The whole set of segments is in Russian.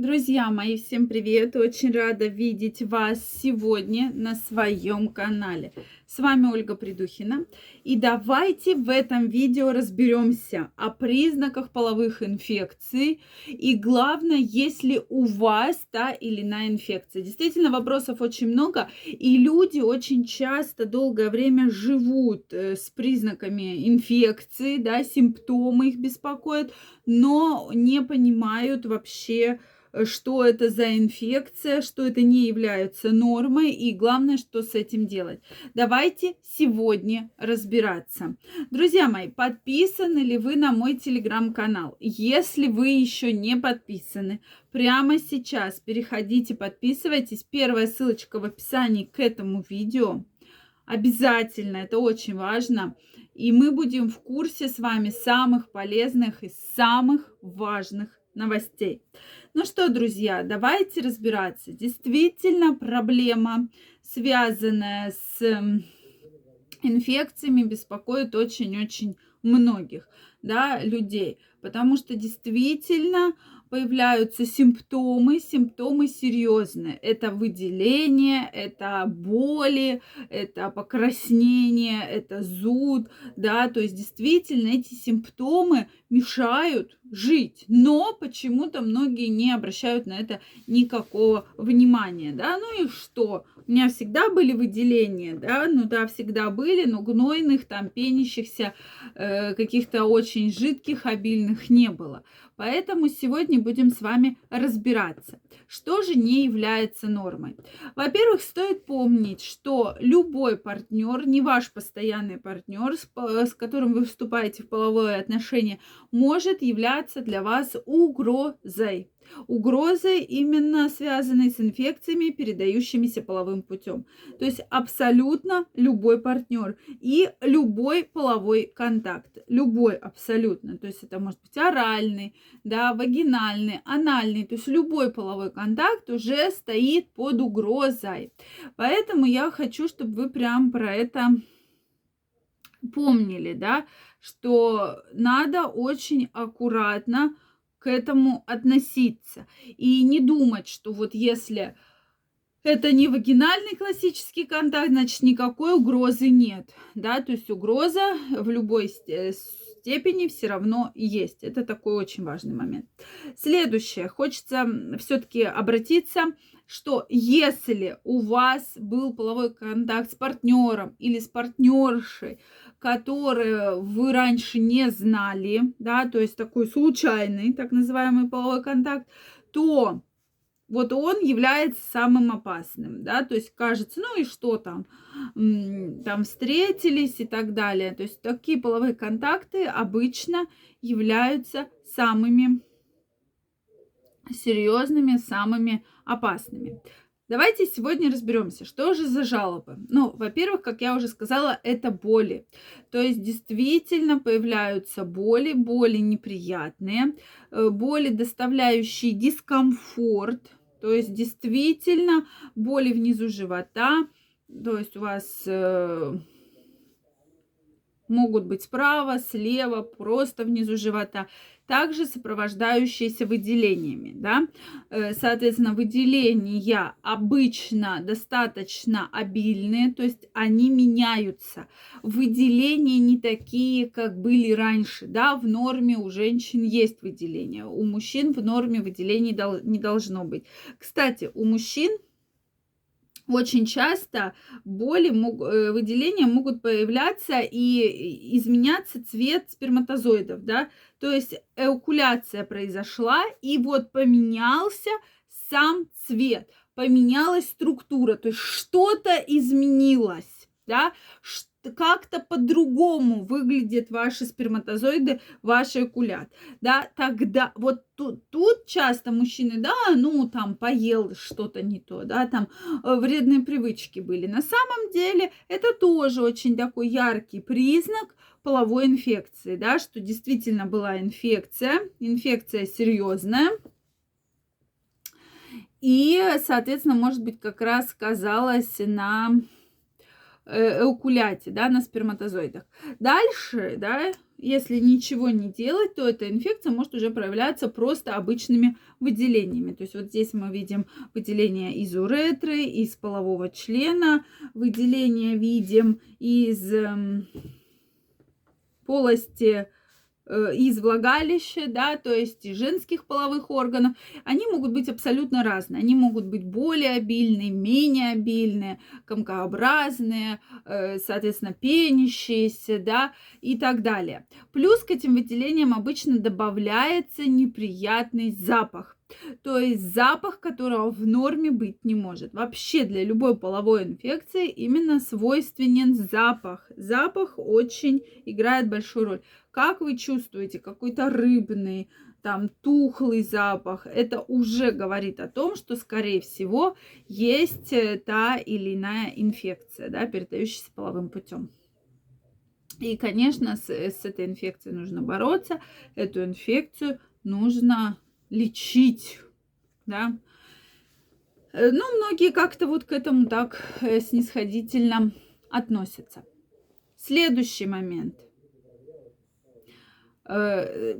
Друзья мои, всем привет! Очень рада видеть вас сегодня на своем канале. С вами Ольга Придухина. И давайте в этом видео разберемся о признаках половых инфекций. И главное, если у вас та или иная инфекция. Действительно, вопросов очень много. И люди очень часто долгое время живут э, с признаками инфекции, да, симптомы их беспокоят, но не понимают вообще, что это за инфекция, что это не является нормой и главное, что с этим делать. Давайте сегодня разбираться. Друзья мои, подписаны ли вы на мой телеграм-канал? Если вы еще не подписаны, прямо сейчас переходите, подписывайтесь. Первая ссылочка в описании к этому видео. Обязательно, это очень важно. И мы будем в курсе с вами самых полезных и самых важных новостей. Ну что, друзья, давайте разбираться. Действительно, проблема, связанная с инфекциями, беспокоит очень-очень многих да, людей, потому что действительно появляются симптомы, симптомы серьезные. Это выделение, это боли, это покраснение, это зуд, да, то есть действительно эти симптомы мешают жить, но почему-то многие не обращают на это никакого внимания, да, ну и что? У меня всегда были выделения, да, ну да, всегда были, но гнойных, там, пенящихся, э, каких-то очень жидких, обильных не было. Поэтому сегодня будем с вами разбираться, что же не является нормой. Во-первых, стоит помнить, что любой партнер, не ваш постоянный партнер, с, которым вы вступаете в половое отношение, может являться для вас угрозой угрозой именно связанной с инфекциями, передающимися половым путем. То есть абсолютно любой партнер и любой половой контакт. Любой абсолютно. То есть это может быть оральный, да, вагинальный, анальный. То есть любой половой контакт уже стоит под угрозой. Поэтому я хочу, чтобы вы прям про это помнили, да, что надо очень аккуратно к этому относиться. И не думать, что вот если это не вагинальный классический контакт, значит никакой угрозы нет. Да, то есть угроза в любой степени все равно есть. Это такой очень важный момент. Следующее. Хочется все-таки обратиться, что если у вас был половой контакт с партнером или с партнершей, которые вы раньше не знали, да, то есть такой случайный, так называемый половой контакт, то вот он является самым опасным, да, то есть кажется, ну и что там, там встретились и так далее. То есть такие половые контакты обычно являются самыми серьезными, самыми опасными. Давайте сегодня разберемся, что же за жалобы. Ну, во-первых, как я уже сказала, это боли. То есть действительно появляются боли, боли неприятные, э, боли, доставляющие дискомфорт. То есть действительно боли внизу живота. То есть у вас э, могут быть справа, слева, просто внизу живота также сопровождающиеся выделениями. Да? Э, соответственно, выделения обычно достаточно обильные, то есть они меняются. Выделения не такие, как были раньше. Да? В норме у женщин есть выделения, у мужчин в норме выделений не должно быть. Кстати, у мужчин очень часто боли, э, выделения могут появляться и изменяться цвет сперматозоидов, да, то есть эукуляция произошла, и вот поменялся сам цвет, поменялась структура, то есть что-то изменилось, да, как-то по-другому выглядят ваши сперматозоиды, ваш экулят, да, тогда вот тут, тут часто мужчины, да, ну, там, поел что-то не то, да, там, э, вредные привычки были. На самом деле это тоже очень такой яркий признак половой инфекции, да, что действительно была инфекция, инфекция серьезная, и, соответственно, может быть, как раз сказалось на эукуляте, да, на сперматозоидах. Дальше, да, если ничего не делать, то эта инфекция может уже проявляться просто обычными выделениями. То есть вот здесь мы видим выделение из уретры, из полового члена, выделение видим из эм, полости Э, из влагалища, да, то есть женских половых органов, они могут быть абсолютно разные. Они могут быть более обильные, менее обильные, комкообразные, э, соответственно, пенящиеся, да, и так далее. Плюс к этим выделениям обычно добавляется неприятный запах. То есть запах, которого в норме быть не может. Вообще для любой половой инфекции именно свойственен запах. Запах очень играет большую роль. Как вы чувствуете какой-то рыбный, там тухлый запах, это уже говорит о том, что, скорее всего, есть э, та или иная инфекция, да, передающаяся половым путем. И, конечно, с, с этой инфекцией нужно бороться. Эту инфекцию нужно лечить, да. Э, ну, многие как-то вот к этому так э, снисходительно относятся. Следующий момент. Э,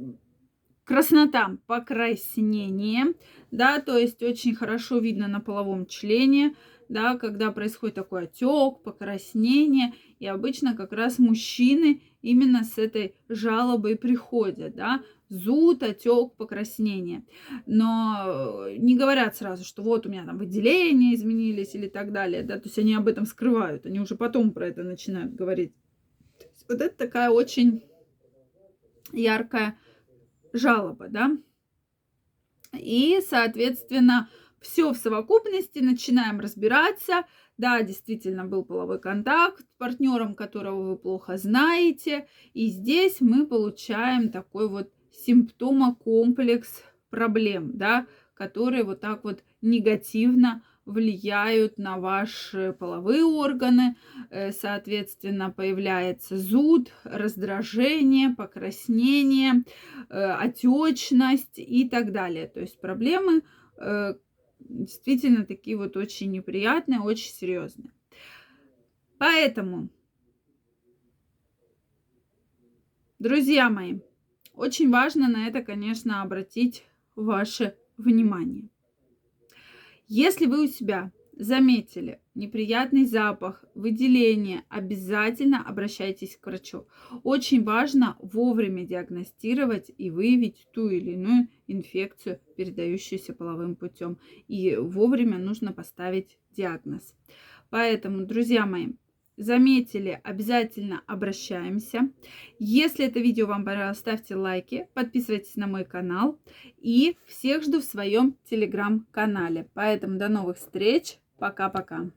краснота, покраснение, да, то есть очень хорошо видно на половом члене, да, когда происходит такой отек, покраснение, и обычно как раз мужчины именно с этой жалобой приходят, да, зуд, отек, покраснение. Но э, не говорят сразу, что вот у меня там выделения изменились или так далее, да, то есть они об этом скрывают, они уже потом про это начинают говорить. Вот это такая очень яркая жалоба, да. И, соответственно, все в совокупности, начинаем разбираться. Да, действительно был половой контакт с партнером, которого вы плохо знаете. И здесь мы получаем такой вот симптомокомплекс проблем, да, которые вот так вот негативно влияют на ваши половые органы. Э, соответственно, появляется зуд, раздражение, покраснение, э, отечность и так далее. То есть проблемы э, действительно такие вот очень неприятные, очень серьезные. Поэтому, друзья мои, очень важно на это, конечно, обратить ваше внимание. Если вы у себя заметили неприятный запах, выделение, обязательно обращайтесь к врачу. Очень важно вовремя диагностировать и выявить ту или иную инфекцию, передающуюся половым путем. И вовремя нужно поставить диагноз. Поэтому, друзья мои, заметили, обязательно обращаемся. Если это видео вам понравилось, ставьте лайки, подписывайтесь на мой канал и всех жду в своем телеграм-канале. Поэтому до новых встреч. Пока-пока.